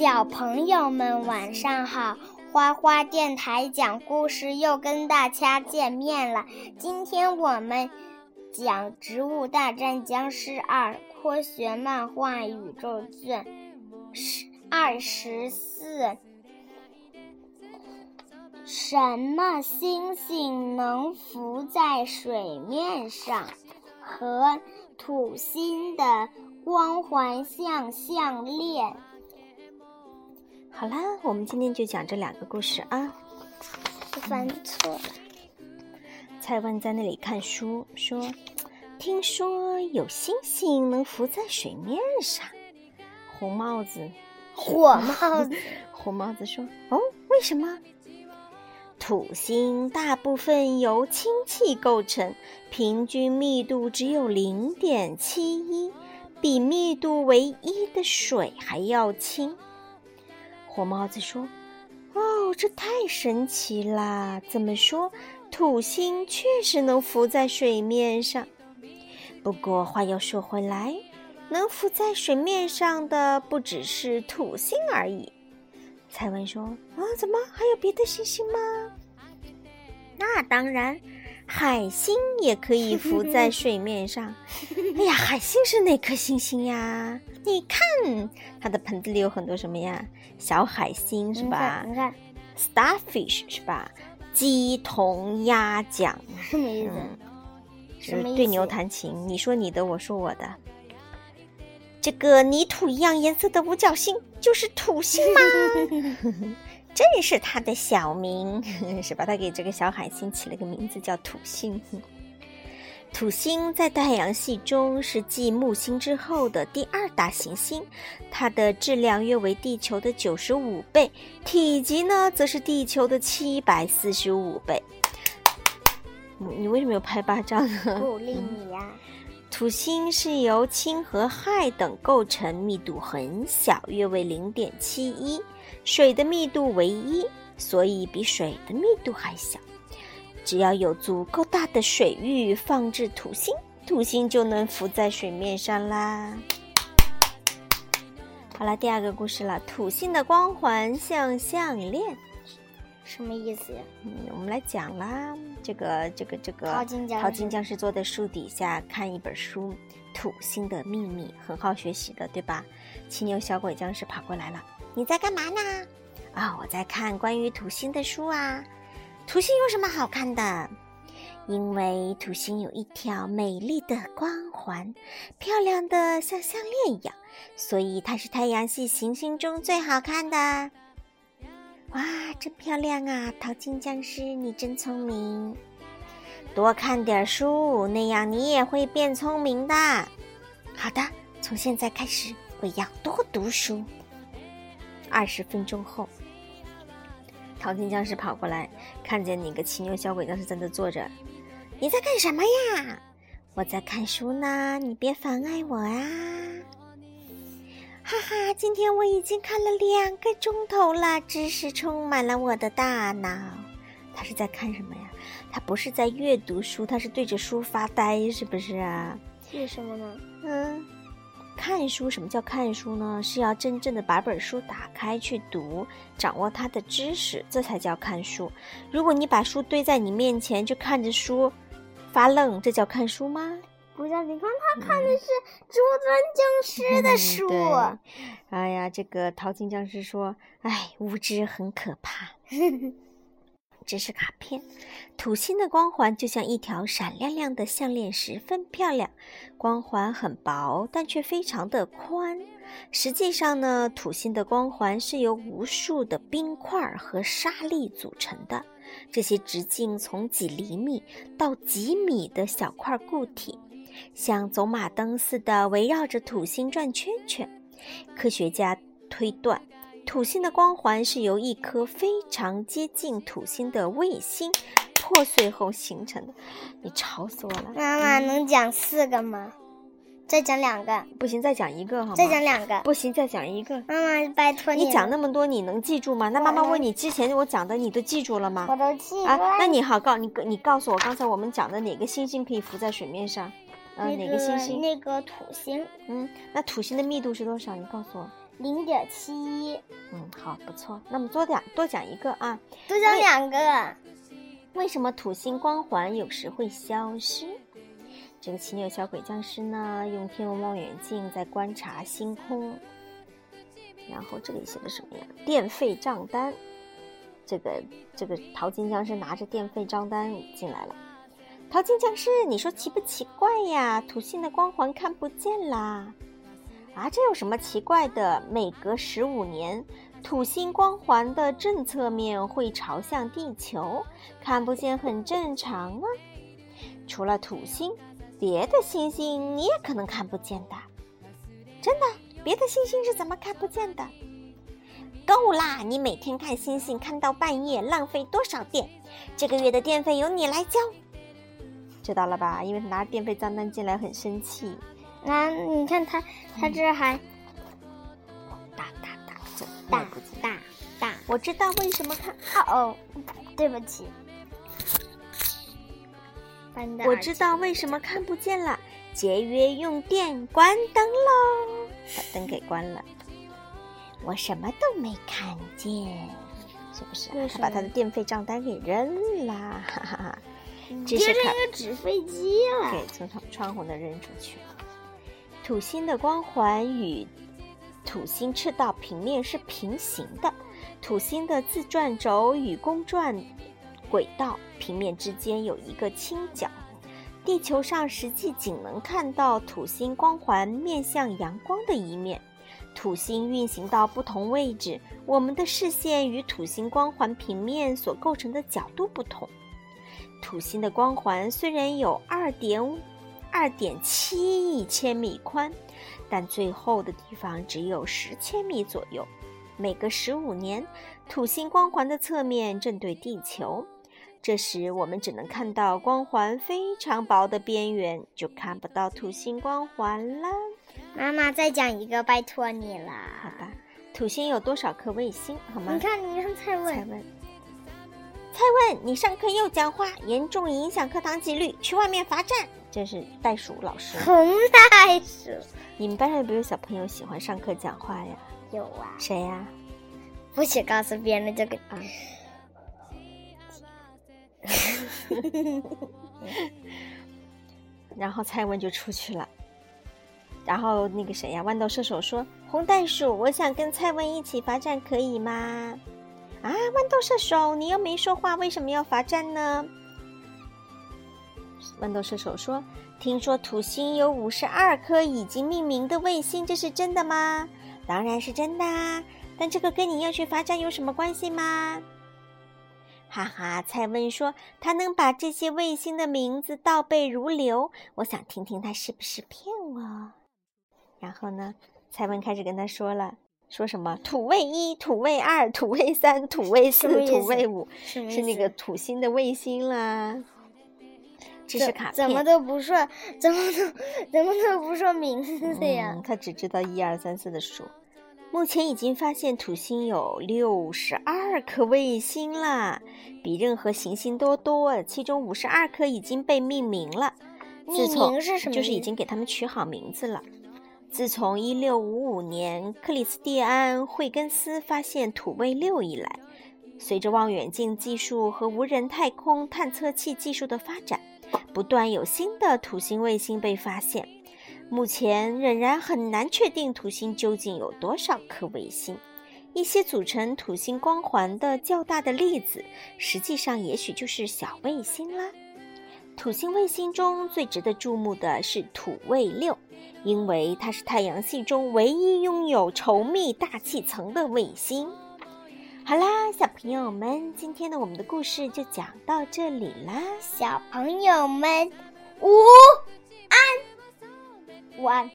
小朋友们晚上好，花花电台讲故事又跟大家见面了。今天我们讲《植物大战僵尸二》科学漫画宇宙卷十二十四。什么星星能浮在水面上？和土星的光环像项链。好啦，我们今天就讲这两个故事啊。翻错了。蔡文在那里看书，说：“听说有星星能浮在水面上。”红帽子，火帽子，红帽子说：“哦，为什么？”土星大部分由氢气构成，平均密度只有零点七一，比密度为一的水还要轻。火帽子说：“哦，这太神奇啦！怎么说，土星确实能浮在水面上。不过话又说回来，能浮在水面上的不只是土星而已。”蔡文说：“啊，怎么还有别的星星吗？”那当然，海星也可以浮在水面上。哎呀，海星是哪颗星星呀？你看，它的盆子里有很多什么呀？小海星是吧？你看，starfish 是吧？鸡同鸭讲，什么意思？是对牛弹琴，你说你的，我说我的。这个泥土一样颜色的五角星就是土星吗？正是它的小名，是吧它给这个小海星起了个名字叫土星。土星在太阳系中是继木星之后的第二大行星，它的质量约为地球的九十五倍，体积呢则是地球的七百四十五倍。你为什么要拍巴掌呢？鼓励你呀！土星是由氢和氦等构成，密度很小，约为零点七一。水的密度为一，所以比水的密度还小。只要有足够大的水域放置土星，土星就能浮在水面上啦。好了，第二个故事了。土星的光环像项链，什么意思呀？嗯，我们来讲啦。这个这个这个，淘金淘金僵尸坐在树底下看一本书，《土星的秘密》，很好学习的，对吧？骑牛小鬼僵尸跑过来了。你在干嘛呢？啊，我在看关于土星的书啊。土星有什么好看的？因为土星有一条美丽的光环，漂亮的像项链一样，所以它是太阳系行星中最好看的。哇，真漂亮啊！淘金僵尸，你真聪明。多看点书，那样你也会变聪明的。好的，从现在开始，我要多读书。二十分钟后，淘金僵尸跑过来，看见你个骑牛小鬼僵尸在那坐着。你在干什么呀？我在看书呢，你别妨碍我啊！哈哈，今天我已经看了两个钟头了，知识充满了我的大脑。他是在看什么呀？他不是在阅读书，他是对着书发呆，是不是啊？为什么呢？嗯。看书，什么叫看书呢？是要真正的把本书打开去读，掌握它的知识，这才叫看书。如果你把书堆在你面前，就看着书发愣，这叫看书吗？不叫。你看他看的是植物僵尸的书。哎呀，这个淘金僵尸说：“哎，无知很可怕。” 这是卡片，土星的光环就像一条闪亮亮的项链，十分漂亮。光环很薄，但却非常的宽。实际上呢，土星的光环是由无数的冰块和沙粒组成的。这些直径从几厘米到几米的小块固体，像走马灯似的围绕着土星转圈圈。科学家推断。土星的光环是由一颗非常接近土星的卫星破碎后形成的。你吵死我了！妈妈能讲四个吗？再讲两个。不行，再讲一个好吗？再讲两个。不行，再讲一个。妈妈，拜托你。你讲那么多，你能记住吗？那妈妈问你，之前我讲的你都记住了吗？我都记住了。啊，那你好，告你你告诉我，刚才我们讲的哪个星星可以浮在水面上？呃，哪个星星？那个土星。嗯，那土星的密度是多少？你告诉我。零点七一。嗯，好，不错。那么多讲多讲一个啊，多讲两个。为什么土星光环有时会消失？这个奇牛小鬼僵尸呢，用天文望远镜在观察星空。然后这里写的什么呀？电费账单。这个这个淘金僵尸拿着电费账单进来了。淘金僵尸，你说奇不奇怪呀？土星的光环看不见啦。啊，这有什么奇怪的？每隔十五年。土星光环的正侧面会朝向地球，看不见很正常啊。除了土星，别的星星你也可能看不见的。真的？别的星星是怎么看不见的？够啦！你每天看星星看到半夜，浪费多少电？这个月的电费由你来交。知道了吧？因为拿电费账单进来，很生气。那你看他，他这还。大大大，我知道为什么看。哦，对不起。我知道为什么看不见了，节约用电，关灯喽。把灯给关了，我什么都没看见，是不是？他把他的电费账单给扔了，哈哈哈。这是一个纸飞机了，给从窗窗户那扔出去。土星的光环与。土星赤道平面是平行的，土星的自转轴与公转轨道平面之间有一个倾角。地球上实际仅能看到土星光环面向阳光的一面。土星运行到不同位置，我们的视线与土星光环平面所构成的角度不同。土星的光环虽然有二点二点七亿千米宽。但最厚的地方只有十千米左右。每隔十五年，土星光环的侧面正对地球，这时我们只能看到光环非常薄的边缘，就看不到土星光环了。妈妈，再讲一个，拜托你了。好吧，土星有多少颗卫星？好吗？你看，你刚才问，蔡问，你上课又讲话，严重影响课堂纪律，去外面罚站。这是袋鼠老师。红袋鼠。你们班上有没有小朋友喜欢上课讲话呀？有啊。谁呀？不许告诉别人这个啊。然后蔡文就出去了。然后那个谁呀？豌豆射手说：“红袋鼠，我想跟蔡文一起罚站，可以吗？”啊，豌豆射手，你又没说话，为什么要罚站呢？豌豆射手说：“听说土星有五十二颗已经命名的卫星，这是真的吗？”“当然是真的啊，但这个跟你要去罚站有什么关系吗？”哈哈，蔡问说：“他能把这些卫星的名字倒背如流，我想听听他是不是骗我。”然后呢，蔡文开始跟他说了：“说什么土卫一、土卫二、土卫三、土卫四、土卫五，是那个土星的卫星啦。”知识卡片，怎么都不说，怎么都怎么都不说名字呀？他只知道一二三四的数。目前已经发现土星有六十二颗卫星啦，比任何行星都多。其中五十二颗已经被命名了。命名是什么？就是已经给他们取好名字了。自从一六五五年克里斯蒂安·惠根斯发现土卫六以来，随着望远镜技术和无人太空探测器技术的发展。不断有新的土星卫星被发现，目前仍然很难确定土星究竟有多少颗卫星。一些组成土星光环的较大的粒子，实际上也许就是小卫星啦。土星卫星中最值得注目的是土卫六，因为它是太阳系中唯一拥有稠密大气层的卫星。好啦，小朋友们，今天的我们的故事就讲到这里啦。小朋友们，午安，晚。